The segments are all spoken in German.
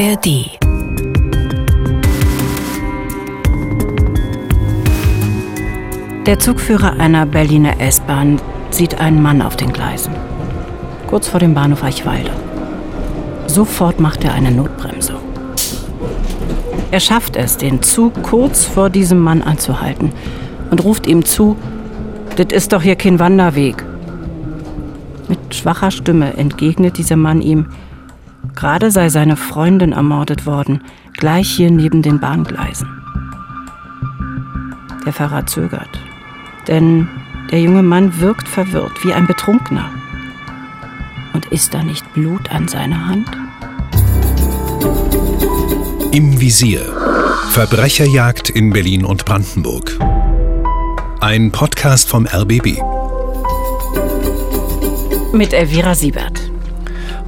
ARD. Der Zugführer einer Berliner S-Bahn sieht einen Mann auf den Gleisen. Kurz vor dem Bahnhof Eichwalde. Sofort macht er eine Notbremsung. Er schafft es, den Zug kurz vor diesem Mann anzuhalten und ruft ihm zu, das ist doch hier kein Wanderweg. Mit schwacher Stimme entgegnet dieser Mann ihm, gerade sei seine Freundin ermordet worden, gleich hier neben den Bahngleisen. Der Fahrer zögert, denn der junge Mann wirkt verwirrt, wie ein Betrunkener. Und ist da nicht Blut an seiner Hand? Im Visier. Verbrecherjagd in Berlin und Brandenburg. Ein Podcast vom RBB. Mit Elvira Siebert.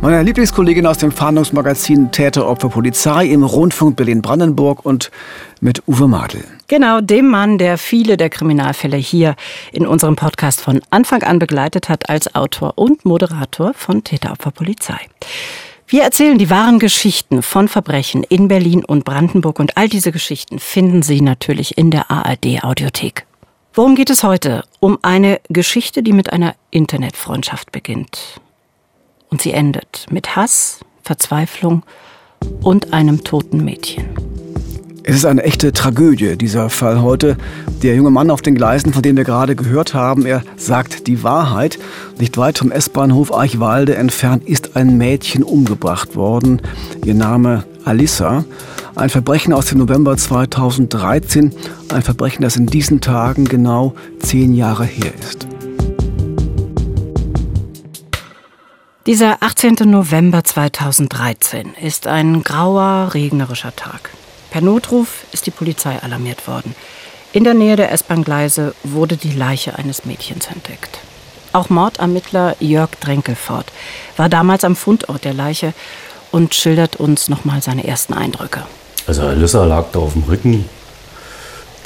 Meine Lieblingskollegin aus dem Fahndungsmagazin Täter, Opfer, Polizei im Rundfunk Berlin-Brandenburg und mit Uwe Madel. Genau, dem Mann, der viele der Kriminalfälle hier in unserem Podcast von Anfang an begleitet hat als Autor und Moderator von Täter, Opfer, Polizei. Wir erzählen die wahren Geschichten von Verbrechen in Berlin und Brandenburg und all diese Geschichten finden Sie natürlich in der ARD Audiothek. Worum geht es heute? Um eine Geschichte, die mit einer Internetfreundschaft beginnt. Und sie endet mit Hass, Verzweiflung und einem toten Mädchen. Es ist eine echte Tragödie, dieser Fall heute. Der junge Mann auf den Gleisen, von dem wir gerade gehört haben, er sagt die Wahrheit. Nicht weit vom S-Bahnhof Eichwalde entfernt ist ein Mädchen umgebracht worden. Ihr Name Alissa. Ein Verbrechen aus dem November 2013. Ein Verbrechen, das in diesen Tagen genau zehn Jahre her ist. Dieser 18. November 2013 ist ein grauer, regnerischer Tag. Per Notruf ist die Polizei alarmiert worden. In der Nähe der S-Bahn-Gleise wurde die Leiche eines Mädchens entdeckt. Auch Mordermittler Jörg Drenkelfort war damals am Fundort der Leiche und schildert uns nochmal seine ersten Eindrücke. Also Alissa lag da auf dem Rücken,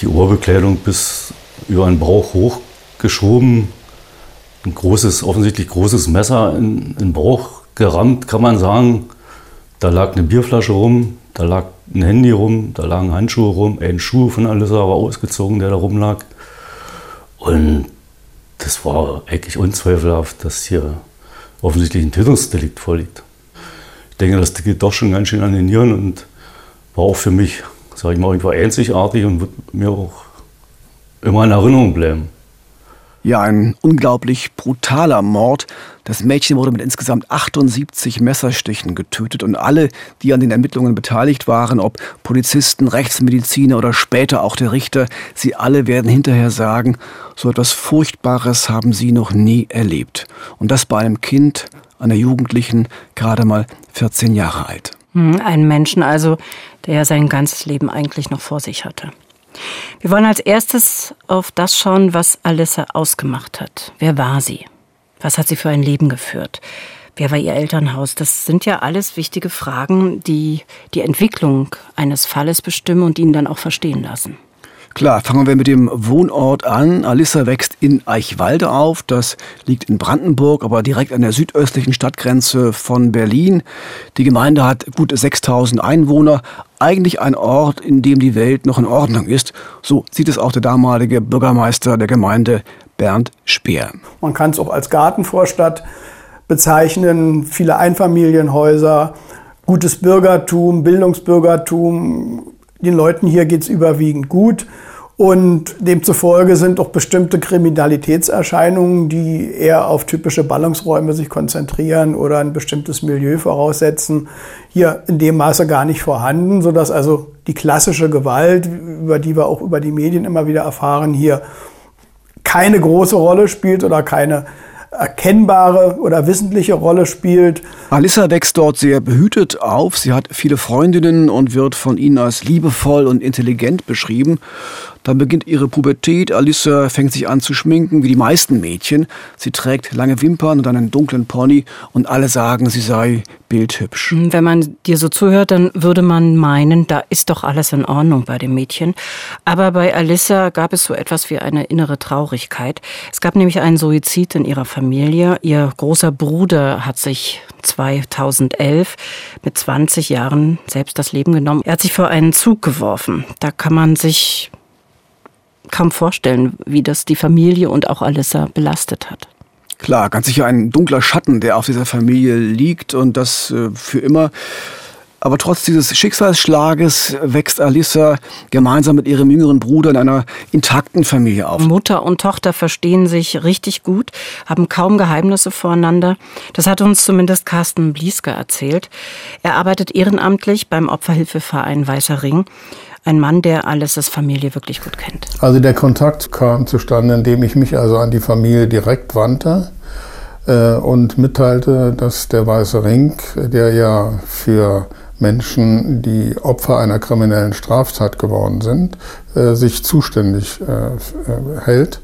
die Ohrbekleidung bis über den Bauch hochgeschoben, ein großes, offensichtlich großes Messer in, in Bauch gerammt, kann man sagen. Da lag eine Bierflasche rum, da lag ein Handy rum, da lagen Handschuhe rum, ein Schuh von Alissa war ausgezogen, der da rumlag. Und das war eigentlich unzweifelhaft, dass hier offensichtlich ein Tötungsdelikt vorliegt. Ich denke, das geht doch schon ganz schön an den Nieren und war auch für mich, sage ich mal, einzigartig und wird mir auch immer in Erinnerung bleiben. Ja, ein unglaublich brutaler Mord. Das Mädchen wurde mit insgesamt 78 Messerstichen getötet und alle, die an den Ermittlungen beteiligt waren, ob Polizisten, Rechtsmediziner oder später auch der Richter, sie alle werden hinterher sagen, so etwas Furchtbares haben sie noch nie erlebt. Und das bei einem Kind, einer Jugendlichen, gerade mal 14 Jahre alt. Hm, ein Menschen also, der sein ganzes Leben eigentlich noch vor sich hatte. Wir wollen als erstes auf das schauen, was Alissa ausgemacht hat. Wer war sie? Was hat sie für ein Leben geführt? Wer war ihr Elternhaus? Das sind ja alles wichtige Fragen, die die Entwicklung eines Falles bestimmen und ihn dann auch verstehen lassen. Klar, fangen wir mit dem Wohnort an. Alissa wächst in Eichwalde auf. Das liegt in Brandenburg, aber direkt an der südöstlichen Stadtgrenze von Berlin. Die Gemeinde hat gut 6000 Einwohner. Eigentlich ein Ort, in dem die Welt noch in Ordnung ist. So sieht es auch der damalige Bürgermeister der Gemeinde, Bernd Speer. Man kann es auch als Gartenvorstadt bezeichnen. Viele Einfamilienhäuser, gutes Bürgertum, Bildungsbürgertum. Den Leuten hier geht es überwiegend gut. Und demzufolge sind auch bestimmte Kriminalitätserscheinungen, die eher auf typische Ballungsräume sich konzentrieren oder ein bestimmtes Milieu voraussetzen, hier in dem Maße gar nicht vorhanden, sodass also die klassische Gewalt, über die wir auch über die Medien immer wieder erfahren, hier keine große Rolle spielt oder keine erkennbare oder wissentliche Rolle spielt. Alissa wächst dort sehr behütet auf. Sie hat viele Freundinnen und wird von ihnen als liebevoll und intelligent beschrieben. Dann beginnt ihre Pubertät. Alissa fängt sich an zu schminken, wie die meisten Mädchen. Sie trägt lange Wimpern und einen dunklen Pony und alle sagen, sie sei bildhübsch. Wenn man dir so zuhört, dann würde man meinen, da ist doch alles in Ordnung bei dem Mädchen. Aber bei Alissa gab es so etwas wie eine innere Traurigkeit. Es gab nämlich einen Suizid in ihrer Familie. Ihr großer Bruder hat sich 2011 mit 20 Jahren selbst das Leben genommen. Er hat sich vor einen Zug geworfen. Da kann man sich kaum vorstellen, wie das die Familie und auch Alissa belastet hat. Klar, ganz sicher ein dunkler Schatten, der auf dieser Familie liegt und das äh, für immer. Aber trotz dieses Schicksalsschlages wächst Alissa gemeinsam mit ihrem jüngeren Bruder in einer intakten Familie auf. Mutter und Tochter verstehen sich richtig gut, haben kaum Geheimnisse voreinander. Das hat uns zumindest Carsten Blieske erzählt. Er arbeitet ehrenamtlich beim Opferhilfeverein Weißer Ring. Ein Mann, der Alissas Familie wirklich gut kennt. Also der Kontakt kam zustande, indem ich mich also an die Familie direkt wandte äh, und mitteilte, dass der Weiße Ring, der ja für Menschen, die Opfer einer kriminellen Straftat geworden sind, äh, sich zuständig äh, hält.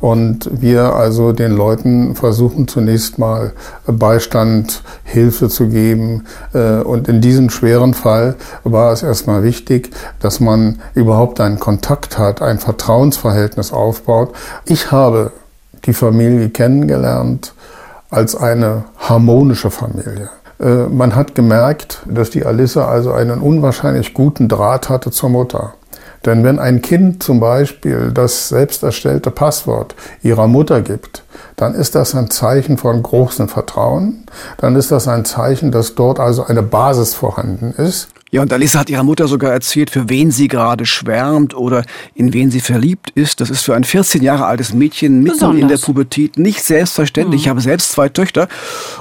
Und wir also den Leuten versuchen zunächst mal Beistand, Hilfe zu geben. Äh, und in diesem schweren Fall war es erstmal wichtig, dass man überhaupt einen Kontakt hat, ein Vertrauensverhältnis aufbaut. Ich habe die Familie kennengelernt als eine harmonische Familie. Äh, man hat gemerkt, dass die Alissa also einen unwahrscheinlich guten Draht hatte zur Mutter. Denn wenn ein Kind zum Beispiel das selbst erstellte Passwort ihrer Mutter gibt, dann ist das ein Zeichen von großem Vertrauen. Dann ist das ein Zeichen, dass dort also eine Basis vorhanden ist. Ja, und Alissa hat ihrer Mutter sogar erzählt, für wen sie gerade schwärmt oder in wen sie verliebt ist. Das ist für ein 14 Jahre altes Mädchen mitten Besonders. in der Pubertät nicht selbstverständlich. Mhm. Ich habe selbst zwei Töchter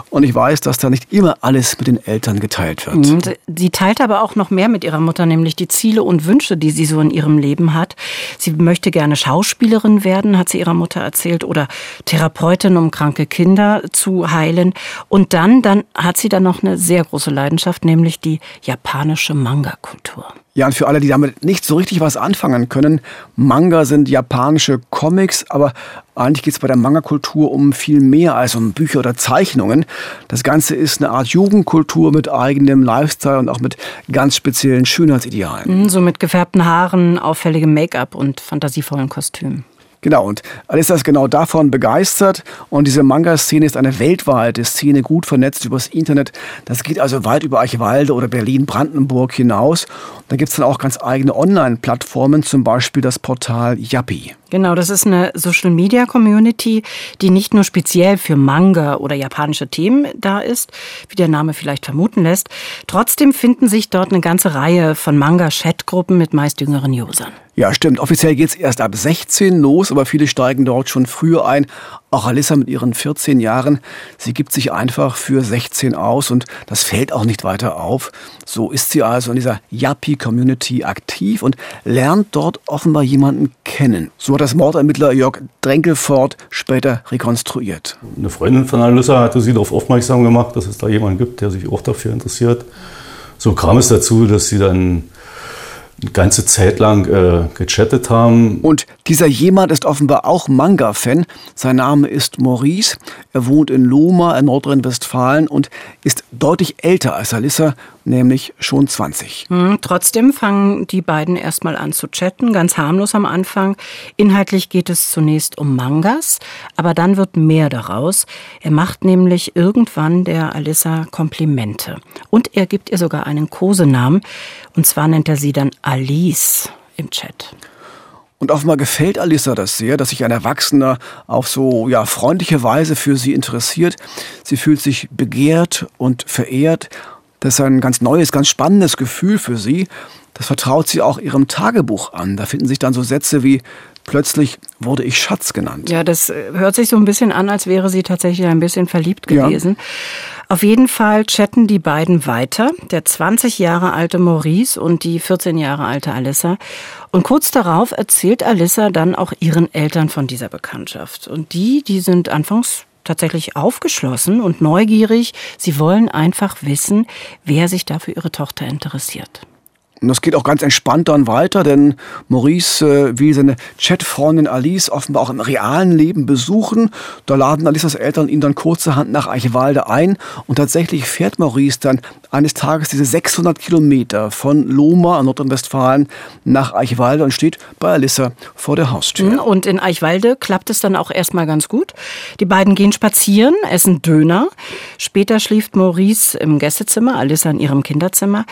und ich weiß, dass da nicht immer alles mit den Eltern geteilt wird. Mhm. Sie teilt aber auch noch mehr mit ihrer Mutter, nämlich die Ziele und Wünsche, die sie so in ihrem Leben hat. Sie möchte gerne Schauspielerin werden, hat sie ihrer Mutter erzählt, oder Therapeutin, um kranke Kinder zu heilen. Und dann, dann hat sie dann noch eine sehr große Leidenschaft, nämlich die japanische japanische Manga-Kultur. Ja, und für alle, die damit nicht so richtig was anfangen können, Manga sind japanische Comics, aber eigentlich geht es bei der Manga-Kultur um viel mehr als um Bücher oder Zeichnungen. Das Ganze ist eine Art Jugendkultur mit eigenem Lifestyle und auch mit ganz speziellen Schönheitsidealen. Mhm, so mit gefärbten Haaren, auffälligem Make-up und fantasievollen Kostümen. Genau, und Alissa ist genau davon begeistert. Und diese Manga-Szene ist eine weltweite Szene, gut vernetzt übers Internet. Das geht also weit über Eichwalde oder Berlin-Brandenburg hinaus. Da gibt es dann auch ganz eigene Online-Plattformen, zum Beispiel das Portal Yappi. Genau, das ist eine Social Media Community, die nicht nur speziell für Manga oder japanische Themen da ist, wie der Name vielleicht vermuten lässt. Trotzdem finden sich dort eine ganze Reihe von Manga-Chat-Gruppen mit meist jüngeren Usern. Ja, stimmt. Offiziell geht es erst ab 16 los, aber viele steigen dort schon früher ein. Auch Alissa mit ihren 14 Jahren, sie gibt sich einfach für 16 aus und das fällt auch nicht weiter auf. So ist sie also in dieser Yappi-Community aktiv und lernt dort offenbar jemanden kennen. So hat das Mordermittler Jörg Drenkelfort später rekonstruiert. Eine Freundin von Alissa hatte sie darauf aufmerksam gemacht, dass es da jemanden gibt, der sich auch dafür interessiert. So kam es dazu, dass sie dann eine ganze Zeit lang äh, gechattet haben. Und dieser jemand ist offenbar auch Manga-Fan. Sein Name ist Maurice. Er wohnt in Lohma in Nordrhein-Westfalen und ist deutlich älter als Alissa, nämlich schon 20. Hm, trotzdem fangen die beiden erstmal an zu chatten, ganz harmlos am Anfang. Inhaltlich geht es zunächst um Mangas, aber dann wird mehr daraus. Er macht nämlich irgendwann der Alissa Komplimente. Und er gibt ihr sogar einen Kosenamen. Und zwar nennt er sie dann Alice im Chat. Und offenbar gefällt Alissa das sehr, dass sich ein Erwachsener auf so ja, freundliche Weise für sie interessiert. Sie fühlt sich begehrt und verehrt. Das ist ein ganz neues, ganz spannendes Gefühl für sie. Das vertraut sie auch ihrem Tagebuch an. Da finden sich dann so Sätze wie plötzlich wurde ich Schatz genannt. Ja, das äh, hört sich so ein bisschen an, als wäre sie tatsächlich ein bisschen verliebt gewesen. Ja. Auf jeden Fall chatten die beiden weiter, der 20 Jahre alte Maurice und die 14 Jahre alte Alissa. Und kurz darauf erzählt Alissa dann auch ihren Eltern von dieser Bekanntschaft. Und die, die sind anfangs tatsächlich aufgeschlossen und neugierig. Sie wollen einfach wissen, wer sich da für ihre Tochter interessiert. Und das geht auch ganz entspannt dann weiter, denn Maurice äh, will seine Chatfreundin Alice offenbar auch im realen Leben besuchen. Da laden Alissas Eltern ihn dann kurzerhand nach Eichwalde ein und tatsächlich fährt Maurice dann eines Tages diese 600 Kilometer von Lohmar in Nordrhein-Westfalen nach Eichwalde und steht bei Alissa vor der Haustür. Mhm, und in Eichwalde klappt es dann auch erstmal ganz gut. Die beiden gehen spazieren, essen Döner. Später schläft Maurice im Gästezimmer, Alissa in ihrem Kinderzimmer.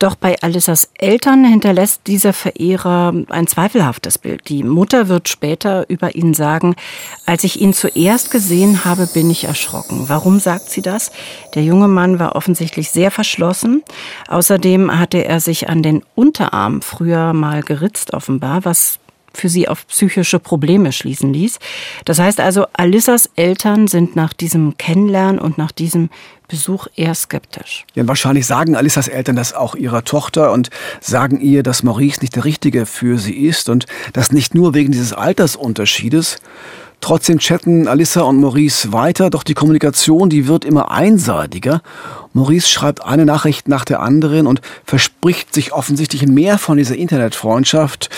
Doch bei Alissas Eltern hinterlässt dieser Verehrer ein zweifelhaftes Bild. Die Mutter wird später über ihn sagen, als ich ihn zuerst gesehen habe, bin ich erschrocken. Warum sagt sie das? Der junge Mann war offensichtlich sehr verschlossen. Außerdem hatte er sich an den Unterarm früher mal geritzt, offenbar, was für sie auf psychische Probleme schließen ließ. Das heißt also, Alissas Eltern sind nach diesem Kennenlernen und nach diesem Besuch eher skeptisch. Ja, wahrscheinlich sagen Alissas Eltern das auch ihrer Tochter und sagen ihr, dass Maurice nicht der Richtige für sie ist und das nicht nur wegen dieses Altersunterschiedes. Trotzdem chatten Alissa und Maurice weiter, doch die Kommunikation, die wird immer einseitiger. Maurice schreibt eine Nachricht nach der anderen und verspricht sich offensichtlich mehr von dieser Internetfreundschaft.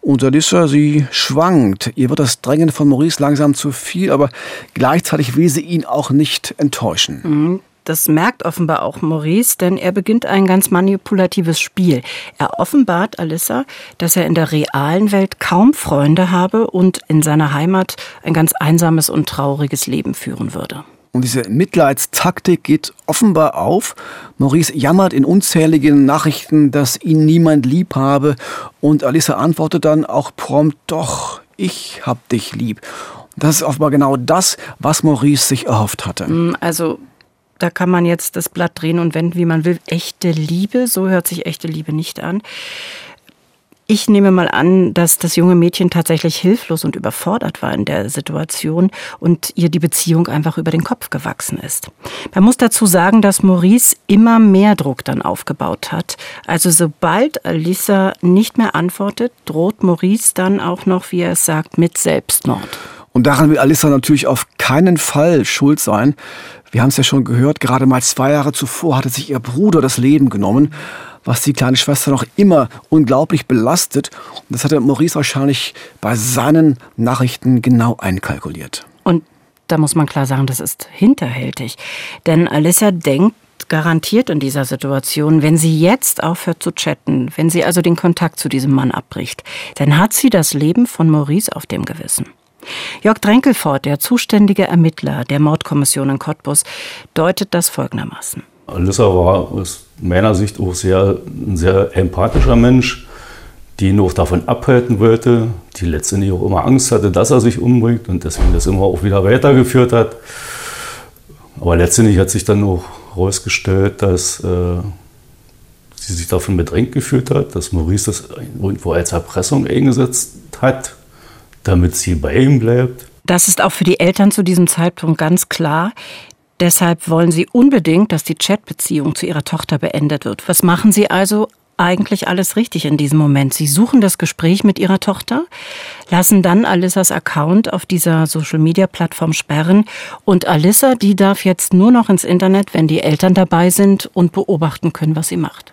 Und Alissa, sie schwankt. Ihr wird das Drängen von Maurice langsam zu viel, aber gleichzeitig will sie ihn auch nicht enttäuschen. Mhm. Das merkt offenbar auch Maurice, denn er beginnt ein ganz manipulatives Spiel. Er offenbart Alissa, dass er in der realen Welt kaum Freunde habe und in seiner Heimat ein ganz einsames und trauriges Leben führen würde. Und diese Mitleidstaktik geht offenbar auf. Maurice jammert in unzähligen Nachrichten, dass ihn niemand lieb habe. Und Alissa antwortet dann auch prompt, doch, ich hab dich lieb. Das ist offenbar genau das, was Maurice sich erhofft hatte. Mm, also da kann man jetzt das Blatt drehen und wenden, wie man will. Echte Liebe, so hört sich echte Liebe nicht an. Ich nehme mal an, dass das junge Mädchen tatsächlich hilflos und überfordert war in der Situation und ihr die Beziehung einfach über den Kopf gewachsen ist. Man muss dazu sagen, dass Maurice immer mehr Druck dann aufgebaut hat. Also sobald Alissa nicht mehr antwortet, droht Maurice dann auch noch, wie er es sagt, mit Selbstmord. Und daran will Alissa natürlich auf keinen Fall schuld sein. Wir haben es ja schon gehört, gerade mal zwei Jahre zuvor hatte sich ihr Bruder das Leben genommen, was die kleine Schwester noch immer unglaublich belastet. Und das hatte Maurice wahrscheinlich bei seinen Nachrichten genau einkalkuliert. Und da muss man klar sagen, das ist hinterhältig. Denn Alissa denkt, garantiert in dieser Situation, wenn sie jetzt aufhört zu chatten, wenn sie also den Kontakt zu diesem Mann abbricht, dann hat sie das Leben von Maurice auf dem Gewissen. Jörg Drenkelfort, der zuständige Ermittler der Mordkommission in Cottbus, deutet das folgendermaßen. Alissa war aus meiner Sicht auch sehr, ein sehr empathischer Mensch, die ihn auch davon abhalten wollte, die letztendlich auch immer Angst hatte, dass er sich umbringt und deswegen das immer auch wieder weitergeführt hat. Aber letztendlich hat sich dann auch herausgestellt, dass äh, sie sich davon bedrängt gefühlt hat, dass Maurice das irgendwo als Erpressung eingesetzt hat damit sie bei ihm bleibt. Das ist auch für die Eltern zu diesem Zeitpunkt ganz klar. Deshalb wollen sie unbedingt, dass die Chatbeziehung zu ihrer Tochter beendet wird. Was machen sie also? Eigentlich alles richtig in diesem Moment. Sie suchen das Gespräch mit ihrer Tochter, lassen dann Alissas Account auf dieser Social-Media-Plattform sperren und Alissa, die darf jetzt nur noch ins Internet, wenn die Eltern dabei sind und beobachten können, was sie macht.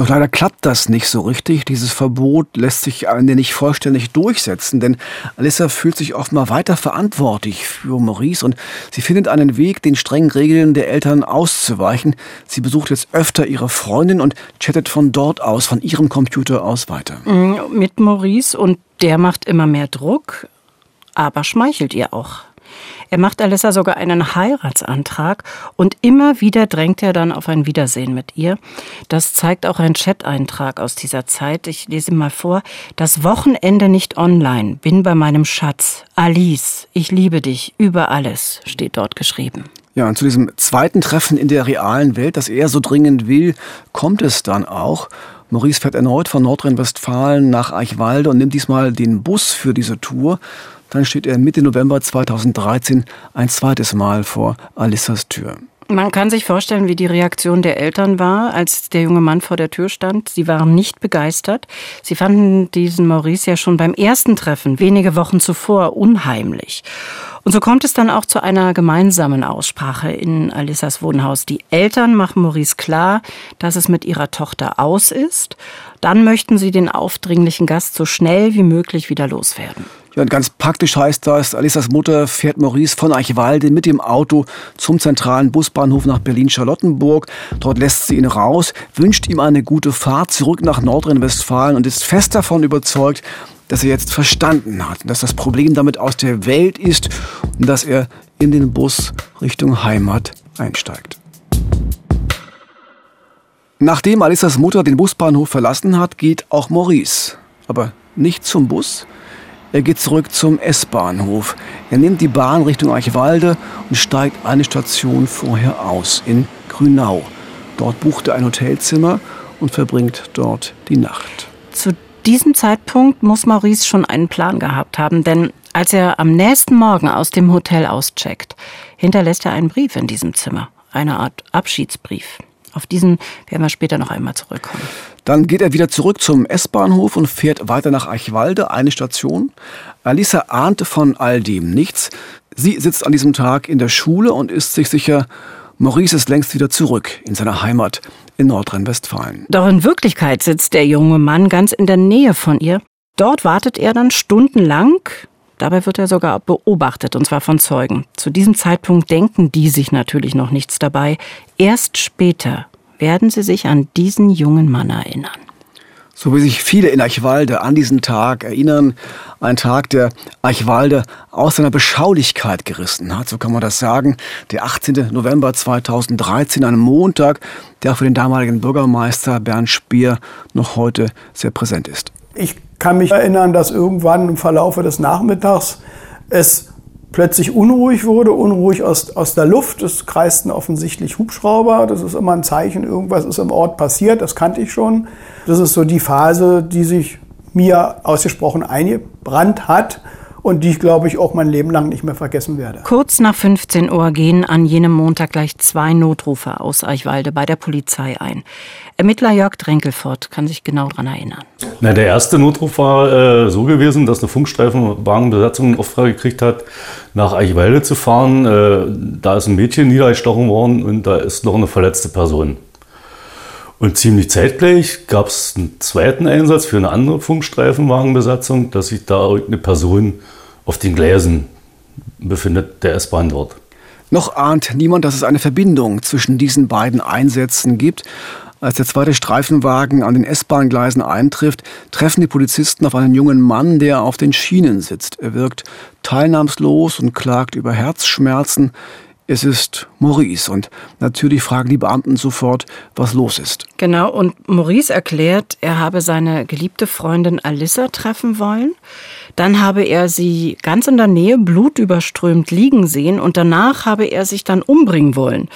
Doch leider klappt das nicht so richtig. Dieses Verbot lässt sich am nicht vollständig durchsetzen, denn Alissa fühlt sich offenbar weiter verantwortlich für Maurice und sie findet einen Weg, den strengen Regeln der Eltern auszuweichen. Sie besucht jetzt öfter ihre Freundin und chattet von dort aus, von ihrem Computer aus weiter. Mm, mit Maurice und der macht immer mehr Druck, aber schmeichelt ihr auch. Er macht Alissa sogar einen Heiratsantrag und immer wieder drängt er dann auf ein Wiedersehen mit ihr. Das zeigt auch ein Chat-Eintrag aus dieser Zeit. Ich lese mal vor. Das Wochenende nicht online. Bin bei meinem Schatz. Alice, ich liebe dich über alles, steht dort geschrieben. Ja, und zu diesem zweiten Treffen in der realen Welt, das er so dringend will, kommt es dann auch. Maurice fährt erneut von Nordrhein-Westfalen nach Eichwalde und nimmt diesmal den Bus für diese Tour. Dann steht er Mitte November 2013 ein zweites Mal vor Alissas Tür. Man kann sich vorstellen, wie die Reaktion der Eltern war, als der junge Mann vor der Tür stand. Sie waren nicht begeistert. Sie fanden diesen Maurice ja schon beim ersten Treffen, wenige Wochen zuvor, unheimlich. Und so kommt es dann auch zu einer gemeinsamen Aussprache in Alissas Wohnhaus. Die Eltern machen Maurice klar, dass es mit ihrer Tochter aus ist. Dann möchten sie den aufdringlichen Gast so schnell wie möglich wieder loswerden. Ganz praktisch heißt das, Alissas Mutter fährt Maurice von Eichwalde mit dem Auto zum zentralen Busbahnhof nach Berlin-Charlottenburg. Dort lässt sie ihn raus, wünscht ihm eine gute Fahrt zurück nach Nordrhein-Westfalen und ist fest davon überzeugt, dass er jetzt verstanden hat, dass das Problem damit aus der Welt ist und dass er in den Bus Richtung Heimat einsteigt. Nachdem Alissas Mutter den Busbahnhof verlassen hat, geht auch Maurice. Aber nicht zum Bus, er geht zurück zum S-Bahnhof. Er nimmt die Bahn Richtung Eichwalde und steigt eine Station vorher aus, in Grünau. Dort bucht er ein Hotelzimmer und verbringt dort die Nacht. Zu diesem Zeitpunkt muss Maurice schon einen Plan gehabt haben, denn als er am nächsten Morgen aus dem Hotel auscheckt, hinterlässt er einen Brief in diesem Zimmer, eine Art Abschiedsbrief. Auf diesen werden wir später noch einmal zurückkommen. Dann geht er wieder zurück zum S-Bahnhof und fährt weiter nach Eichwalde, eine Station. Alisa ahnte von all dem nichts. Sie sitzt an diesem Tag in der Schule und ist sich sicher, Maurice ist längst wieder zurück in seiner Heimat in Nordrhein-Westfalen. Doch in Wirklichkeit sitzt der junge Mann ganz in der Nähe von ihr. Dort wartet er dann stundenlang. Dabei wird er sogar beobachtet, und zwar von Zeugen. Zu diesem Zeitpunkt denken die sich natürlich noch nichts dabei. Erst später werden Sie sich an diesen jungen Mann erinnern. So wie sich viele in Eichwalde an diesen Tag erinnern, ein Tag, der Eichwalde aus seiner Beschaulichkeit gerissen hat, so kann man das sagen. Der 18. November 2013, ein Montag, der für den damaligen Bürgermeister Bernd Spier noch heute sehr präsent ist. Ich kann mich erinnern, dass irgendwann im Verlaufe des Nachmittags es plötzlich unruhig wurde, unruhig aus, aus der Luft. Es kreisten offensichtlich Hubschrauber. Das ist immer ein Zeichen, irgendwas ist im Ort passiert. Das kannte ich schon. Das ist so die Phase, die sich mir ausgesprochen eingebrannt hat und die ich, glaube ich, auch mein Leben lang nicht mehr vergessen werde. Kurz nach 15 Uhr gehen an jenem Montag gleich zwei Notrufe aus Eichwalde bei der Polizei ein. Ermittler Jörg Drenkelfort kann sich genau daran erinnern. Na, der erste Notruf war äh, so gewesen, dass eine Funkstreifenwagenbesatzung Auftrag gekriegt hat, nach Eichwalde zu fahren. Äh, da ist ein Mädchen niedergestochen worden und da ist noch eine verletzte Person. Und ziemlich zeitgleich gab es einen zweiten Einsatz für eine andere Funkstreifenwagenbesatzung, dass sich da irgendeine Person auf den Gleisen befindet, der S-Bahn dort. Noch ahnt niemand, dass es eine Verbindung zwischen diesen beiden Einsätzen gibt. Als der zweite Streifenwagen an den S-Bahn-Gleisen eintrifft, treffen die Polizisten auf einen jungen Mann, der auf den Schienen sitzt. Er wirkt teilnahmslos und klagt über Herzschmerzen. Es ist Maurice und natürlich fragen die Beamten sofort, was los ist. Genau, und Maurice erklärt, er habe seine geliebte Freundin Alissa treffen wollen. Dann habe er sie ganz in der Nähe blutüberströmt liegen sehen und danach habe er sich dann umbringen wollen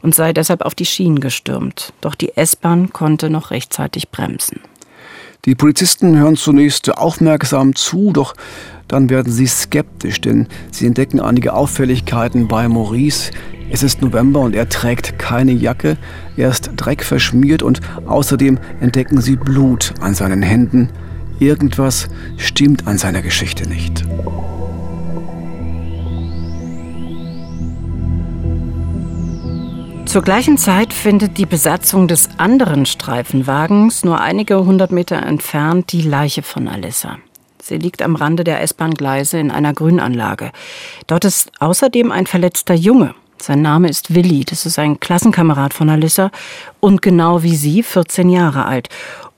und sei deshalb auf die Schienen gestürmt. Doch die S-Bahn konnte noch rechtzeitig bremsen. Die Polizisten hören zunächst aufmerksam zu, doch dann werden sie skeptisch, denn sie entdecken einige Auffälligkeiten bei Maurice. Es ist November und er trägt keine Jacke, er ist dreckverschmiert und außerdem entdecken sie Blut an seinen Händen. Irgendwas stimmt an seiner Geschichte nicht. Zur gleichen Zeit findet die Besatzung des anderen Streifenwagens nur einige hundert Meter entfernt die Leiche von Alissa. Sie liegt am Rande der S-Bahn-Gleise in einer Grünanlage. Dort ist außerdem ein verletzter Junge. Sein Name ist Willi. Das ist ein Klassenkamerad von Alissa und genau wie sie 14 Jahre alt.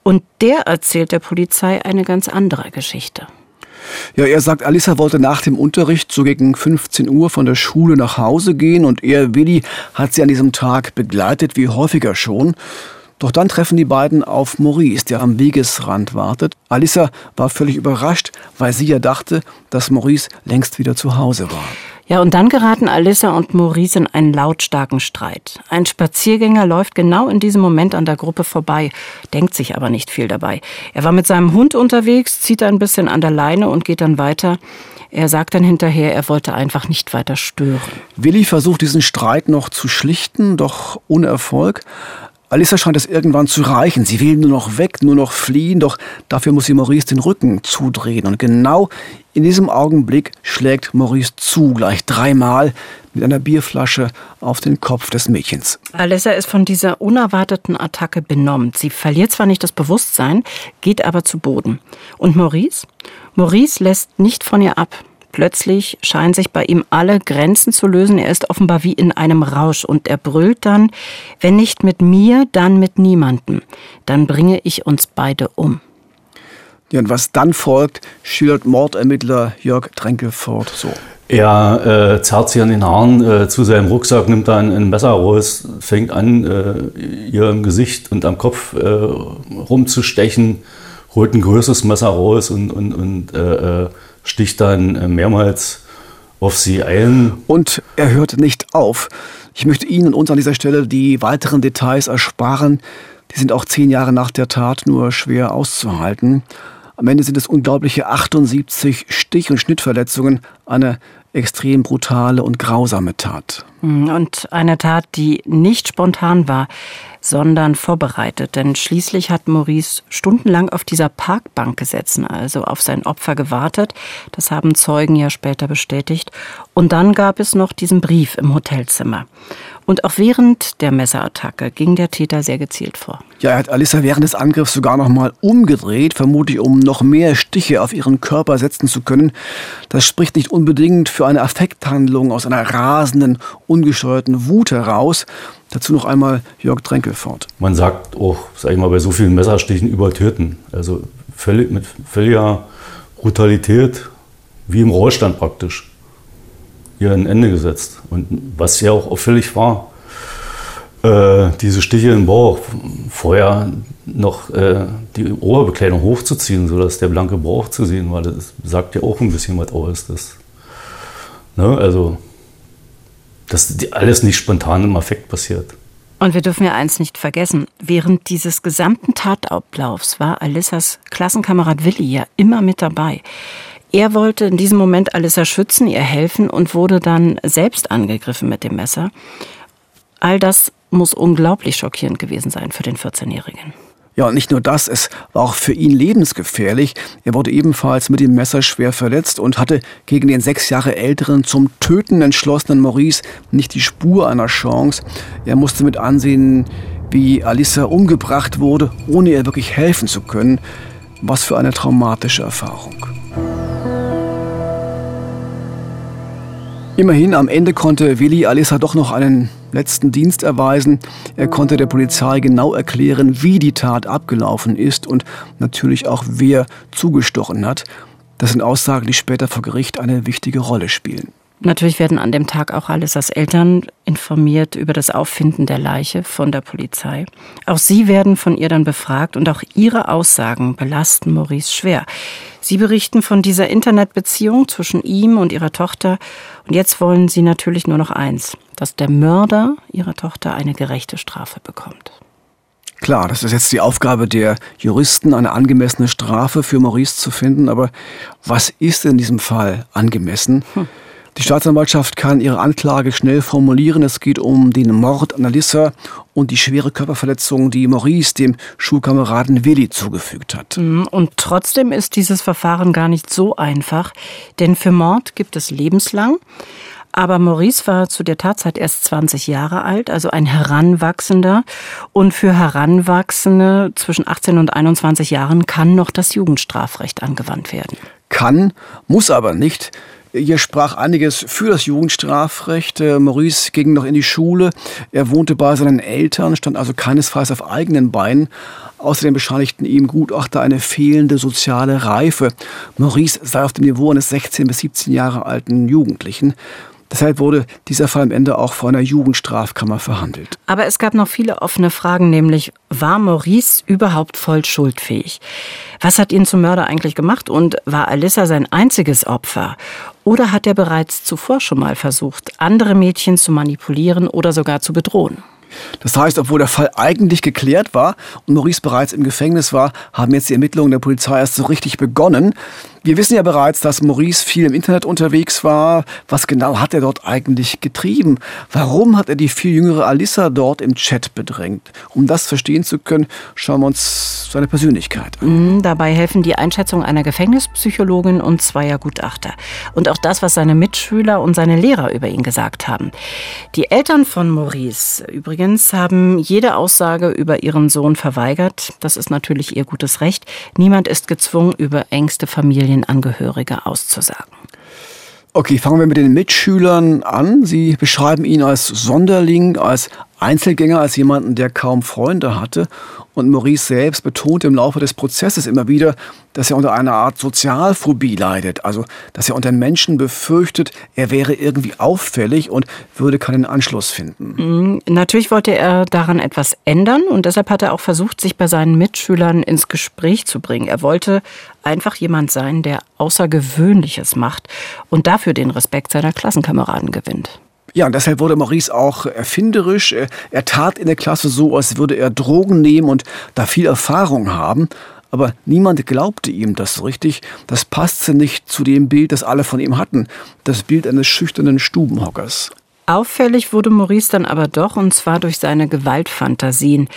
Und der erzählt der Polizei eine ganz andere Geschichte. Ja, er sagt, Alissa wollte nach dem Unterricht so gegen 15 Uhr von der Schule nach Hause gehen und er, Willi, hat sie an diesem Tag begleitet, wie häufiger schon. Doch dann treffen die beiden auf Maurice, der am Wegesrand wartet. Alissa war völlig überrascht, weil sie ja dachte, dass Maurice längst wieder zu Hause war. Ja, und dann geraten Alissa und Maurice in einen lautstarken Streit. Ein Spaziergänger läuft genau in diesem Moment an der Gruppe vorbei, denkt sich aber nicht viel dabei. Er war mit seinem Hund unterwegs, zieht ein bisschen an der Leine und geht dann weiter. Er sagt dann hinterher, er wollte einfach nicht weiter stören. Willi versucht diesen Streit noch zu schlichten, doch ohne Erfolg. Alissa scheint es irgendwann zu reichen. Sie will nur noch weg, nur noch fliehen, doch dafür muss sie Maurice den Rücken zudrehen. Und genau in diesem Augenblick schlägt Maurice zu, gleich dreimal mit einer Bierflasche auf den Kopf des Mädchens. Alessa ist von dieser unerwarteten Attacke benommen. Sie verliert zwar nicht das Bewusstsein, geht aber zu Boden. Und Maurice? Maurice lässt nicht von ihr ab. Plötzlich scheinen sich bei ihm alle Grenzen zu lösen. Er ist offenbar wie in einem Rausch und er brüllt dann, wenn nicht mit mir, dann mit niemandem. Dann bringe ich uns beide um. Ja, und was dann folgt, schildert Mordermittler Jörg Tränkelfort so. Er äh, zerrt sie an den Haaren äh, zu seinem Rucksack, nimmt dann ein Messer raus, fängt an, äh, ihr im Gesicht und am Kopf äh, rumzustechen, holt ein größeres Messer raus und, und, und äh, äh, sticht dann mehrmals auf sie ein. Und er hört nicht auf. Ich möchte Ihnen und uns an dieser Stelle die weiteren Details ersparen. Die sind auch zehn Jahre nach der Tat nur schwer auszuhalten. Am Ende sind es unglaubliche 78 Stich- und Schnittverletzungen, eine extrem brutale und grausame Tat. Und eine Tat, die nicht spontan war, sondern vorbereitet. Denn schließlich hat Maurice stundenlang auf dieser Parkbank gesessen, also auf sein Opfer gewartet. Das haben Zeugen ja später bestätigt. Und dann gab es noch diesen Brief im Hotelzimmer. Und auch während der Messerattacke ging der Täter sehr gezielt vor. Ja, er hat Alissa während des Angriffs sogar noch mal umgedreht, vermutlich um noch mehr Stiche auf ihren Körper setzen zu können. Das spricht nicht unbedingt für eine Affekthandlung aus einer rasenden, ungesteuerten Wut heraus. Dazu noch einmal Jörg Tränkel fort. Man sagt auch, sag ich mal, bei so vielen Messerstichen übertöten. Also völlig, mit völliger Brutalität, wie im Rollstand praktisch hier ein Ende gesetzt. Und was ja auch auffällig war, äh, diese Stiche im Bauch, vorher noch äh, die Oberbekleidung hochzuziehen, sodass der blanke Bauch zu sehen war, das sagt ja auch ein bisschen was aus. Das, ne, also, dass alles nicht spontan im Affekt passiert. Und wir dürfen ja eins nicht vergessen. Während dieses gesamten Tatablaufs war Alissas Klassenkamerad Willi ja immer mit dabei. Er wollte in diesem Moment Alissa schützen, ihr helfen und wurde dann selbst angegriffen mit dem Messer. All das muss unglaublich schockierend gewesen sein für den 14-Jährigen. Ja, und nicht nur das, es war auch für ihn lebensgefährlich. Er wurde ebenfalls mit dem Messer schwer verletzt und hatte gegen den sechs Jahre älteren, zum Töten entschlossenen Maurice nicht die Spur einer Chance. Er musste mit ansehen, wie Alissa umgebracht wurde, ohne ihr wirklich helfen zu können. Was für eine traumatische Erfahrung. Immerhin, am Ende konnte Willi Alissa doch noch einen letzten Dienst erweisen. Er konnte der Polizei genau erklären, wie die Tat abgelaufen ist und natürlich auch wer zugestochen hat. Das sind Aussagen, die später vor Gericht eine wichtige Rolle spielen. Natürlich werden an dem Tag auch Alissas Eltern informiert über das Auffinden der Leiche von der Polizei. Auch sie werden von ihr dann befragt und auch ihre Aussagen belasten Maurice schwer. Sie berichten von dieser Internetbeziehung zwischen ihm und ihrer Tochter und jetzt wollen sie natürlich nur noch eins, dass der Mörder ihrer Tochter eine gerechte Strafe bekommt. Klar, das ist jetzt die Aufgabe der Juristen, eine angemessene Strafe für Maurice zu finden. Aber was ist in diesem Fall angemessen? Hm. Die Staatsanwaltschaft kann ihre Anklage schnell formulieren. Es geht um den Mord an Alissa und die schwere Körperverletzung, die Maurice dem Schulkameraden Willi zugefügt hat. Mhm, und trotzdem ist dieses Verfahren gar nicht so einfach, denn für Mord gibt es lebenslang. Aber Maurice war zu der Tatzeit erst 20 Jahre alt, also ein Heranwachsender. Und für Heranwachsende zwischen 18 und 21 Jahren kann noch das Jugendstrafrecht angewandt werden. Kann, muss aber nicht. Hier sprach einiges für das Jugendstrafrecht. Äh, Maurice ging noch in die Schule. Er wohnte bei seinen Eltern, stand also keinesfalls auf eigenen Beinen. Außerdem bescheinigten ihm Gutachter eine fehlende soziale Reife. Maurice sei auf dem Niveau eines 16 bis 17 Jahre alten Jugendlichen. Deshalb wurde dieser Fall am Ende auch vor einer Jugendstrafkammer verhandelt. Aber es gab noch viele offene Fragen, nämlich war Maurice überhaupt voll schuldfähig? Was hat ihn zum Mörder eigentlich gemacht und war Alissa sein einziges Opfer? Oder hat er bereits zuvor schon mal versucht, andere Mädchen zu manipulieren oder sogar zu bedrohen? Das heißt, obwohl der Fall eigentlich geklärt war und Maurice bereits im Gefängnis war, haben jetzt die Ermittlungen der Polizei erst so richtig begonnen. Wir wissen ja bereits, dass Maurice viel im Internet unterwegs war. Was genau hat er dort eigentlich getrieben? Warum hat er die viel jüngere Alissa dort im Chat bedrängt? Um das verstehen zu können, schauen wir uns seine Persönlichkeit an. Mhm, dabei helfen die Einschätzung einer Gefängnispsychologin und zweier Gutachter. Und auch das, was seine Mitschüler und seine Lehrer über ihn gesagt haben. Die Eltern von Maurice übrigens haben jede Aussage über ihren Sohn verweigert. Das ist natürlich ihr gutes Recht. Niemand ist gezwungen, über engste Familienangehörige auszusagen. Okay, fangen wir mit den Mitschülern an. Sie beschreiben ihn als Sonderling, als Einzelgänger, als jemanden, der kaum Freunde hatte und Maurice selbst betont im Laufe des Prozesses immer wieder, dass er unter einer Art Sozialphobie leidet. Also, dass er unter Menschen befürchtet, er wäre irgendwie auffällig und würde keinen Anschluss finden. Mhm. Natürlich wollte er daran etwas ändern und deshalb hat er auch versucht, sich bei seinen Mitschülern ins Gespräch zu bringen. Er wollte einfach jemand sein, der Außergewöhnliches macht und dafür den Respekt seiner Klassenkameraden gewinnt. Ja, und deshalb wurde Maurice auch erfinderisch. Er tat in der Klasse so, als würde er Drogen nehmen und da viel Erfahrung haben. Aber niemand glaubte ihm das so richtig. Das passte nicht zu dem Bild, das alle von ihm hatten. Das Bild eines schüchternen Stubenhockers. Auffällig wurde Maurice dann aber doch, und zwar durch seine Gewaltfantasien,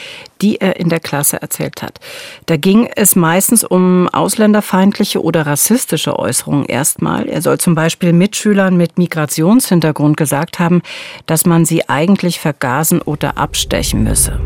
die er in der Klasse erzählt hat. Da ging es meistens um ausländerfeindliche oder rassistische Äußerungen erstmal. Er soll zum Beispiel Mitschülern mit Migrationshintergrund gesagt haben, dass man sie eigentlich vergasen oder abstechen müsse.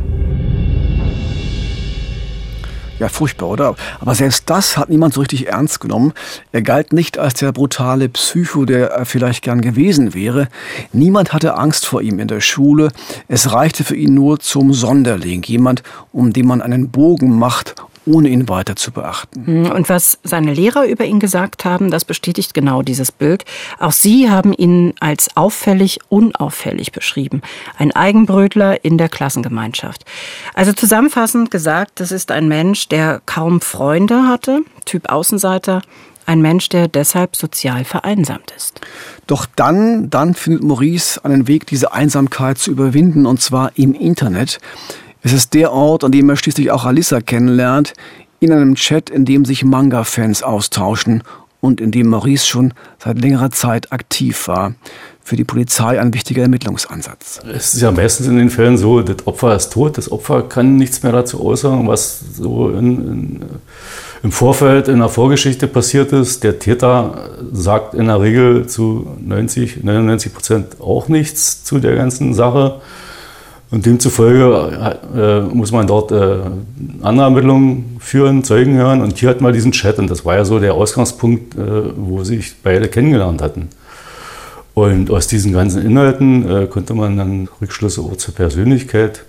Ja, furchtbar, oder? Aber selbst das hat niemand so richtig ernst genommen. Er galt nicht als der brutale Psycho, der er vielleicht gern gewesen wäre. Niemand hatte Angst vor ihm in der Schule. Es reichte für ihn nur zum Sonderling, jemand, um den man einen Bogen macht ohne ihn weiter zu beachten. Hm, und was seine Lehrer über ihn gesagt haben, das bestätigt genau dieses Bild. Auch sie haben ihn als auffällig unauffällig beschrieben. Ein Eigenbrötler in der Klassengemeinschaft. Also zusammenfassend gesagt, das ist ein Mensch, der kaum Freunde hatte, Typ Außenseiter, ein Mensch, der deshalb sozial vereinsamt ist. Doch dann, dann findet Maurice einen Weg, diese Einsamkeit zu überwinden, und zwar im Internet. Es ist der Ort, an dem er schließlich auch Alissa kennenlernt, in einem Chat, in dem sich Manga-Fans austauschen und in dem Maurice schon seit längerer Zeit aktiv war. Für die Polizei ein wichtiger Ermittlungsansatz. Es ist ja meistens in den Fällen so, das Opfer ist tot, das Opfer kann nichts mehr dazu äußern, was so in, in, im Vorfeld in der Vorgeschichte passiert ist. Der Täter sagt in der Regel zu 90, 99 Prozent auch nichts zu der ganzen Sache. Und demzufolge äh, muss man dort äh, andere Ermittlungen führen, Zeugen hören. Und hier hat man diesen Chat. Und das war ja so der Ausgangspunkt, äh, wo sich beide kennengelernt hatten. Und aus diesen ganzen Inhalten äh, konnte man dann Rückschlüsse auch zur Persönlichkeit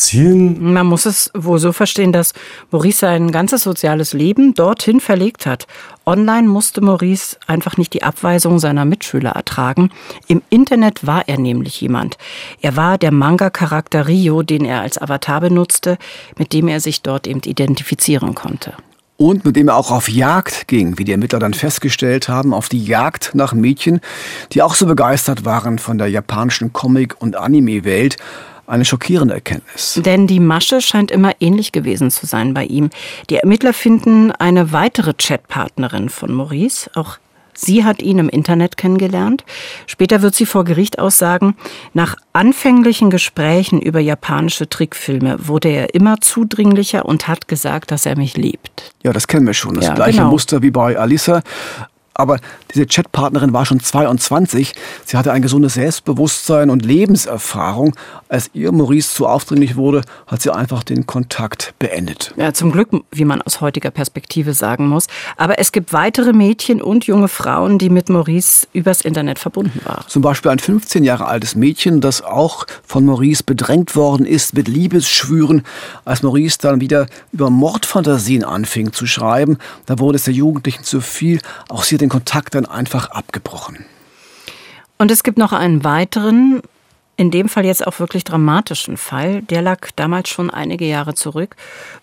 ziehen. Man muss es wohl so verstehen, dass Maurice sein ganzes soziales Leben dorthin verlegt hat. Online musste Maurice einfach nicht die Abweisung seiner Mitschüler ertragen. Im Internet war er nämlich jemand. Er war der Manga-Charakter Rio, den er als Avatar benutzte, mit dem er sich dort eben identifizieren konnte und mit dem er auch auf Jagd ging, wie die Ermittler dann festgestellt haben, auf die Jagd nach Mädchen, die auch so begeistert waren von der japanischen Comic- und Anime-Welt eine schockierende Erkenntnis. Denn die Masche scheint immer ähnlich gewesen zu sein bei ihm. Die Ermittler finden eine weitere Chatpartnerin von Maurice, auch Sie hat ihn im Internet kennengelernt. Später wird sie vor Gericht aussagen, nach anfänglichen Gesprächen über japanische Trickfilme wurde er immer zudringlicher und hat gesagt, dass er mich liebt. Ja, das kennen wir schon. Das ja, gleiche genau. Muster wie bei Alissa. Aber diese Chatpartnerin war schon 22. Sie hatte ein gesundes Selbstbewusstsein und Lebenserfahrung. Als ihr Maurice zu aufdringlich wurde, hat sie einfach den Kontakt beendet. Ja, zum Glück, wie man aus heutiger Perspektive sagen muss. Aber es gibt weitere Mädchen und junge Frauen, die mit Maurice übers Internet verbunden waren. Zum Beispiel ein 15 Jahre altes Mädchen, das auch von Maurice bedrängt worden ist mit Liebesschwüren. Als Maurice dann wieder über Mordfantasien anfing zu schreiben, da wurde es der Jugendlichen zu viel. Auch sie den Kontakt dann einfach abgebrochen. Und es gibt noch einen weiteren in dem Fall jetzt auch wirklich dramatischen Fall. Der lag damals schon einige Jahre zurück.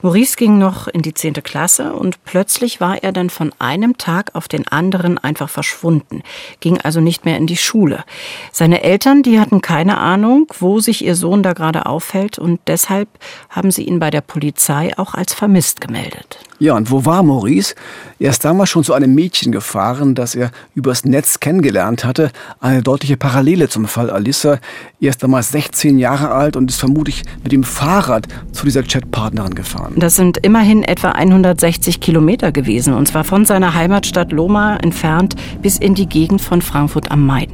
Maurice ging noch in die zehnte Klasse und plötzlich war er dann von einem Tag auf den anderen einfach verschwunden, ging also nicht mehr in die Schule. Seine Eltern, die hatten keine Ahnung, wo sich ihr Sohn da gerade aufhält und deshalb haben sie ihn bei der Polizei auch als vermisst gemeldet. Ja, und wo war Maurice? Er ist damals schon zu einem Mädchen gefahren, das er übers Netz kennengelernt hatte. Eine deutliche Parallele zum Fall Alissa. Er ist damals 16 Jahre alt und ist vermutlich mit dem Fahrrad zu dieser Chatpartnerin gefahren. Das sind immerhin etwa 160 Kilometer gewesen, und zwar von seiner Heimatstadt Loma entfernt bis in die Gegend von Frankfurt am Main.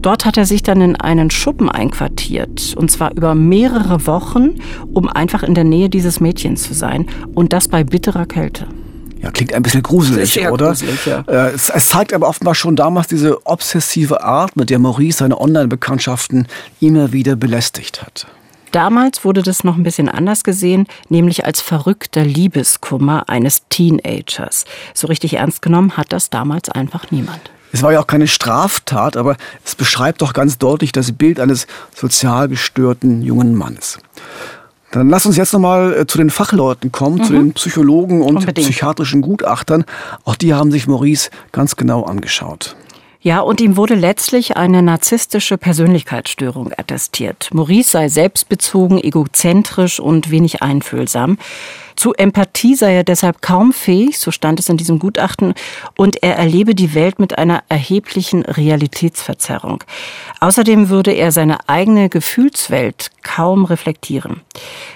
Dort hat er sich dann in einen Schuppen einquartiert, und zwar über mehrere Wochen, um einfach in der Nähe dieses Mädchens zu sein, und das bei bitterer Kälte. Ja, klingt ein bisschen gruselig, Sehr oder? Gruselig, ja. Äh, es, es, zeigt aber offenbar schon damals diese obsessive Art, mit der Maurice seine Online-Bekanntschaften immer wieder belästigt hat. Damals wurde das noch ein bisschen anders gesehen, nämlich als verrückter Liebeskummer eines Teenagers. So richtig ernst genommen hat das damals einfach niemand. Es war ja auch keine Straftat, aber es beschreibt doch ganz deutlich das Bild eines sozial gestörten jungen Mannes. Dann lass uns jetzt nochmal äh, zu den Fachleuten kommen, mhm. zu den Psychologen und Unbedingt. psychiatrischen Gutachtern. Auch die haben sich Maurice ganz genau angeschaut. Ja, und ihm wurde letztlich eine narzisstische Persönlichkeitsstörung attestiert. Maurice sei selbstbezogen, egozentrisch und wenig einfühlsam. Zu Empathie sei er deshalb kaum fähig, so stand es in diesem Gutachten, und er erlebe die Welt mit einer erheblichen Realitätsverzerrung. Außerdem würde er seine eigene Gefühlswelt kaum reflektieren.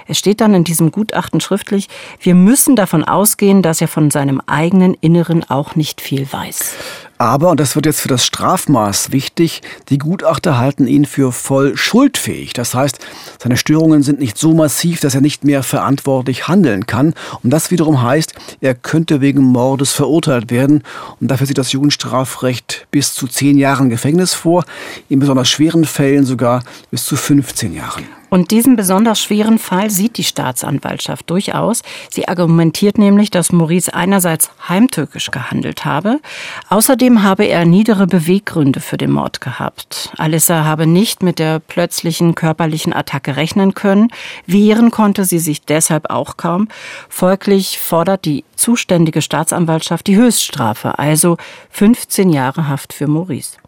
Es steht dann in diesem Gutachten schriftlich, wir müssen davon ausgehen, dass er von seinem eigenen Inneren auch nicht viel weiß. Aber, und das wird jetzt für das Strafmaß wichtig, die Gutachter halten ihn für voll schuldfähig. Das heißt, seine Störungen sind nicht so massiv, dass er nicht mehr verantwortlich handeln kann. Und das wiederum heißt, er könnte wegen Mordes verurteilt werden. Und dafür sieht das Jugendstrafrecht bis zu zehn Jahren Gefängnis vor, in besonders schweren Fällen sogar bis zu 15 Jahren. Und diesen besonders schweren Fall sieht die Staatsanwaltschaft durchaus. Sie argumentiert nämlich, dass Maurice einerseits heimtückisch gehandelt habe, außerdem habe er niedere Beweggründe für den Mord gehabt. Alissa habe nicht mit der plötzlichen körperlichen Attacke rechnen können, wehren konnte sie sich deshalb auch kaum. Folglich fordert die zuständige Staatsanwaltschaft die Höchststrafe, also 15 Jahre Haft für Maurice.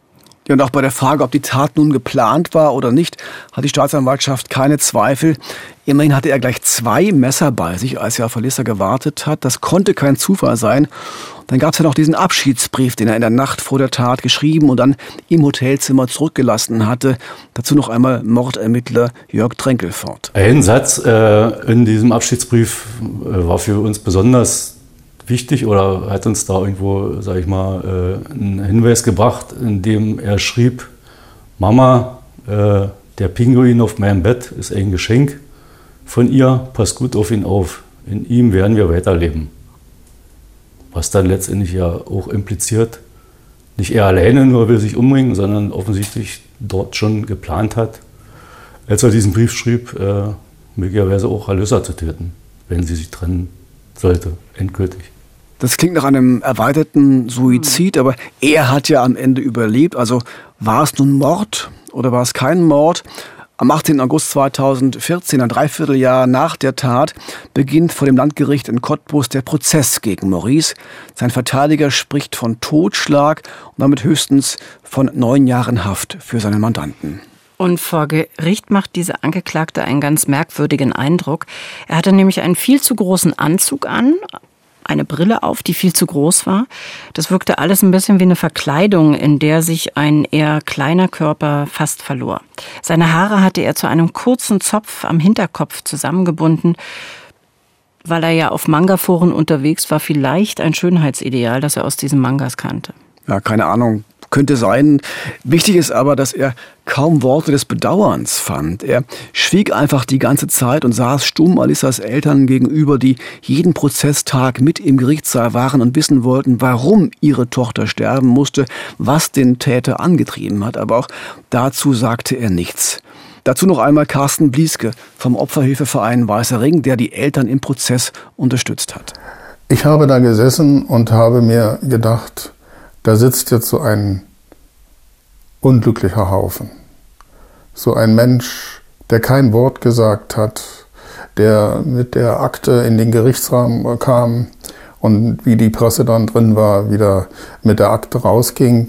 Ja, und auch bei der Frage, ob die Tat nun geplant war oder nicht, hat die Staatsanwaltschaft keine Zweifel. Immerhin hatte er gleich zwei Messer bei sich, als er auf Alissa gewartet hat. Das konnte kein Zufall sein. Dann gab es ja noch diesen Abschiedsbrief, den er in der Nacht vor der Tat geschrieben und dann im Hotelzimmer zurückgelassen hatte. Dazu noch einmal Mordermittler Jörg Tränkel fort. Ein Satz äh, in diesem Abschiedsbrief äh, war für uns besonders wichtig oder hat uns da irgendwo, sag ich mal, äh, einen Hinweis gebracht, in dem er schrieb, Mama, äh, der Pinguin auf meinem Bett ist ein Geschenk von ihr, pass gut auf ihn auf, in ihm werden wir weiterleben. Was dann letztendlich ja auch impliziert, nicht er alleine nur will sich umbringen, sondern offensichtlich dort schon geplant hat, als er diesen Brief schrieb, äh, möglicherweise auch Alyssa zu töten, wenn sie sich trennen sollte, endgültig. Das klingt nach einem erweiterten Suizid, aber er hat ja am Ende überlebt. Also war es nun Mord oder war es kein Mord? Am 18. August 2014, ein Dreivierteljahr nach der Tat, beginnt vor dem Landgericht in Cottbus der Prozess gegen Maurice. Sein Verteidiger spricht von Totschlag und damit höchstens von neun Jahren Haft für seinen Mandanten. Und vor Gericht macht dieser Angeklagte einen ganz merkwürdigen Eindruck. Er hatte nämlich einen viel zu großen Anzug an, eine Brille auf, die viel zu groß war. Das wirkte alles ein bisschen wie eine Verkleidung, in der sich ein eher kleiner Körper fast verlor. Seine Haare hatte er zu einem kurzen Zopf am Hinterkopf zusammengebunden. Weil er ja auf Manga-Foren unterwegs war, vielleicht ein Schönheitsideal, das er aus diesen Mangas kannte. Ja, keine Ahnung könnte sein. Wichtig ist aber, dass er kaum Worte des Bedauerns fand. Er schwieg einfach die ganze Zeit und saß stumm Alissas Eltern gegenüber, die jeden Prozesstag mit im Gerichtssaal waren und wissen wollten, warum ihre Tochter sterben musste, was den Täter angetrieben hat. Aber auch dazu sagte er nichts. Dazu noch einmal Carsten Blieske vom Opferhilfeverein Weißer Ring, der die Eltern im Prozess unterstützt hat. Ich habe da gesessen und habe mir gedacht, da sitzt jetzt so ein unglücklicher Haufen. so ein Mensch, der kein Wort gesagt hat, der mit der Akte in den Gerichtsraum kam und wie die Presse dann drin war, wieder mit der Akte rausging.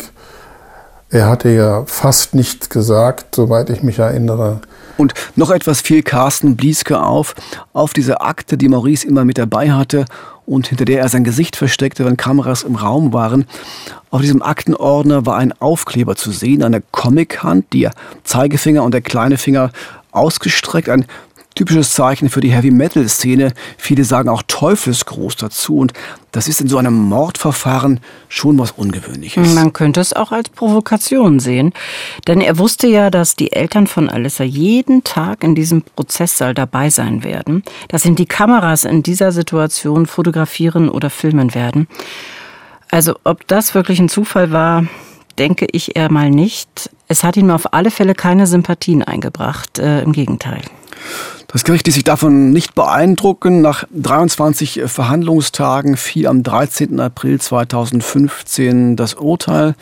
Er hatte ja fast nichts gesagt, soweit ich mich erinnere. Und noch etwas fiel Carsten Blieske auf, auf diese Akte, die Maurice immer mit dabei hatte und hinter der er sein Gesicht versteckte, wenn Kameras im Raum waren. Auf diesem Aktenordner war ein Aufkleber zu sehen, eine Comic-Hand, die Zeigefinger und der kleine Finger ausgestreckt, ein typisches Zeichen für die Heavy-Metal-Szene. Viele sagen auch Teufelsgruß dazu. Und das ist in so einem Mordverfahren schon was Ungewöhnliches. Man könnte es auch als Provokation sehen. Denn er wusste ja, dass die Eltern von Alissa jeden Tag in diesem Prozesssaal dabei sein werden, dass ihm die Kameras in dieser Situation fotografieren oder filmen werden. Also ob das wirklich ein Zufall war, denke ich eher mal nicht. Es hat ihm auf alle Fälle keine Sympathien eingebracht, äh, im Gegenteil. Das Gericht ließ sich davon nicht beeindrucken. Nach 23 Verhandlungstagen fiel am 13. April 2015 das Urteil.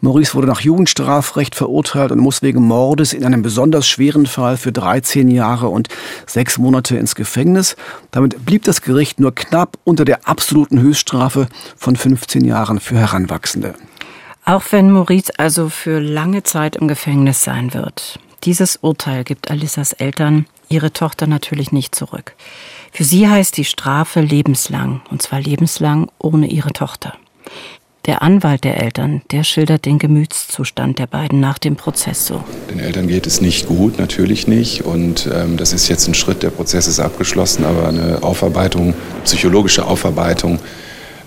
Maurice wurde nach Jugendstrafrecht verurteilt und muss wegen Mordes in einem besonders schweren Fall für 13 Jahre und sechs Monate ins Gefängnis. Damit blieb das Gericht nur knapp unter der absoluten Höchststrafe von 15 Jahren für Heranwachsende. Auch wenn Maurice also für lange Zeit im Gefängnis sein wird. Dieses Urteil gibt Alissas Eltern ihre Tochter natürlich nicht zurück. Für sie heißt die Strafe lebenslang, und zwar lebenslang ohne ihre Tochter. Der Anwalt der Eltern, der schildert den Gemütszustand der beiden nach dem Prozess so. Den Eltern geht es nicht gut, natürlich nicht. Und ähm, das ist jetzt ein Schritt, der Prozess ist abgeschlossen, aber eine Aufarbeitung, psychologische Aufarbeitung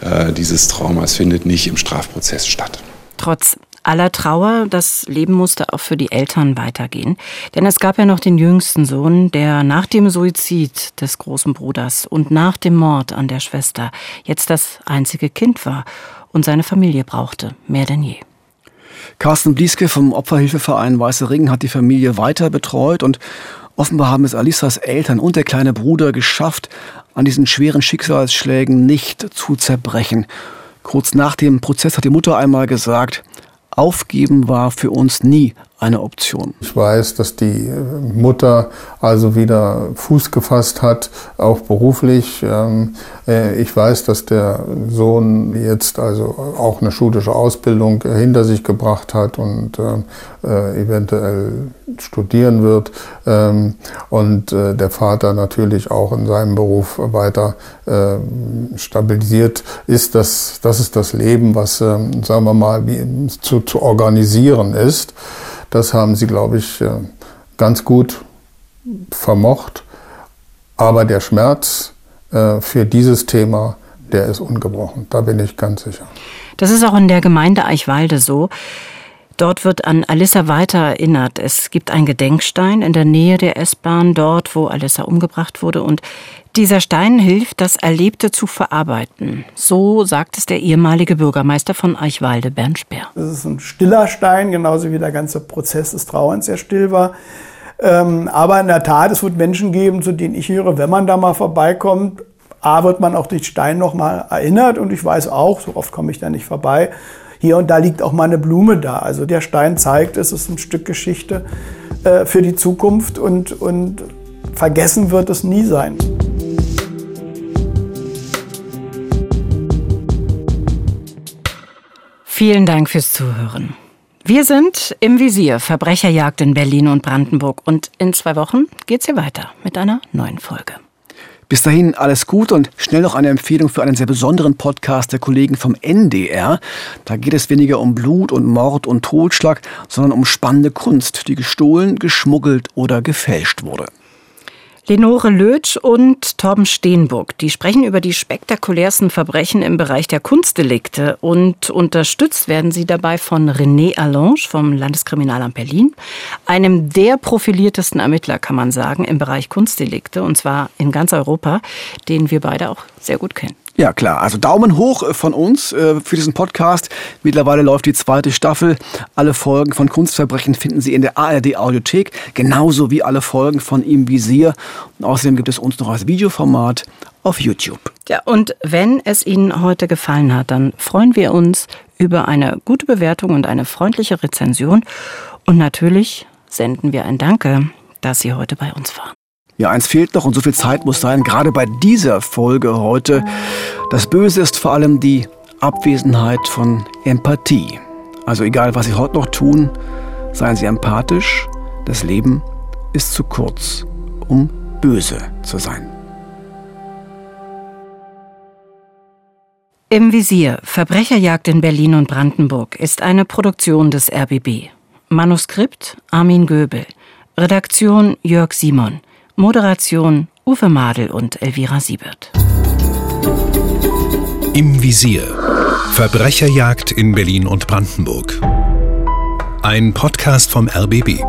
äh, dieses Traumas findet nicht im Strafprozess statt. Trotz aller Trauer, das Leben musste auch für die Eltern weitergehen. Denn es gab ja noch den jüngsten Sohn, der nach dem Suizid des großen Bruders und nach dem Mord an der Schwester jetzt das einzige Kind war und seine Familie brauchte, mehr denn je. Carsten Blieske vom Opferhilfeverein Weiße Ring hat die Familie weiter betreut und offenbar haben es Alissas Eltern und der kleine Bruder geschafft, an diesen schweren Schicksalsschlägen nicht zu zerbrechen. Kurz nach dem Prozess hat die Mutter einmal gesagt, Aufgeben war für uns nie eine Option. Ich weiß, dass die Mutter also wieder Fuß gefasst hat, auch beruflich. Ähm, äh, ich weiß, dass der Sohn jetzt also auch eine schulische Ausbildung hinter sich gebracht hat und äh, äh, eventuell studieren wird. Ähm, und der Vater natürlich auch in seinem Beruf weiter stabilisiert ist. Das, das ist das Leben, was, ähm, sagen wir mal, zu, zu organisieren ist. Das haben sie, glaube ich, äh, ganz gut vermocht. Aber der Schmerz äh, für dieses Thema, der ist ungebrochen. Da bin ich ganz sicher. Das ist auch in der Gemeinde Eichwalde so. Dort wird an Alissa weiter erinnert. Es gibt einen Gedenkstein in der Nähe der S-Bahn, dort, wo Alissa umgebracht wurde. Und dieser Stein hilft, das Erlebte zu verarbeiten. So sagt es der ehemalige Bürgermeister von Eichwalde, Bernd Speer. Das ist ein stiller Stein, genauso wie der ganze Prozess des Trauerns sehr still war. Ähm, aber in der Tat, es wird Menschen geben, zu denen ich höre, wenn man da mal vorbeikommt, A, wird man auch durch Stein nochmal erinnert und ich weiß auch, so oft komme ich da nicht vorbei, hier und da liegt auch mal eine Blume da. Also der Stein zeigt, es ist ein Stück Geschichte äh, für die Zukunft und, und vergessen wird es nie sein. Vielen Dank fürs Zuhören. Wir sind im Visier Verbrecherjagd in Berlin und Brandenburg und in zwei Wochen geht's hier weiter mit einer neuen Folge. Bis dahin alles gut und schnell noch eine Empfehlung für einen sehr besonderen Podcast der Kollegen vom NDR. Da geht es weniger um Blut und Mord und Totschlag, sondern um spannende Kunst, die gestohlen, geschmuggelt oder gefälscht wurde. Lenore Lötsch und Torben Steenburg, die sprechen über die spektakulärsten Verbrechen im Bereich der Kunstdelikte und unterstützt werden sie dabei von René Allange vom Landeskriminalamt Berlin, einem der profiliertesten Ermittler, kann man sagen, im Bereich Kunstdelikte und zwar in ganz Europa, den wir beide auch sehr gut kennen. Ja, klar. Also Daumen hoch äh, von uns äh, für diesen Podcast. Mittlerweile läuft die zweite Staffel. Alle Folgen von Kunstverbrechen finden Sie in der ARD Audiothek, genauso wie alle Folgen von Im Visier. Und außerdem gibt es uns noch als Videoformat auf YouTube. Ja, und wenn es Ihnen heute gefallen hat, dann freuen wir uns über eine gute Bewertung und eine freundliche Rezension. Und natürlich senden wir ein Danke, dass Sie heute bei uns waren. Ja, eins fehlt noch und so viel Zeit muss sein, gerade bei dieser Folge heute. Das Böse ist vor allem die Abwesenheit von Empathie. Also egal, was Sie heute noch tun, seien Sie empathisch. Das Leben ist zu kurz, um böse zu sein. Im Visier Verbrecherjagd in Berlin und Brandenburg ist eine Produktion des RBB. Manuskript Armin Göbel. Redaktion Jörg Simon. Moderation Uwe Madel und Elvira Siebert. Im Visier. Verbrecherjagd in Berlin und Brandenburg. Ein Podcast vom RBB.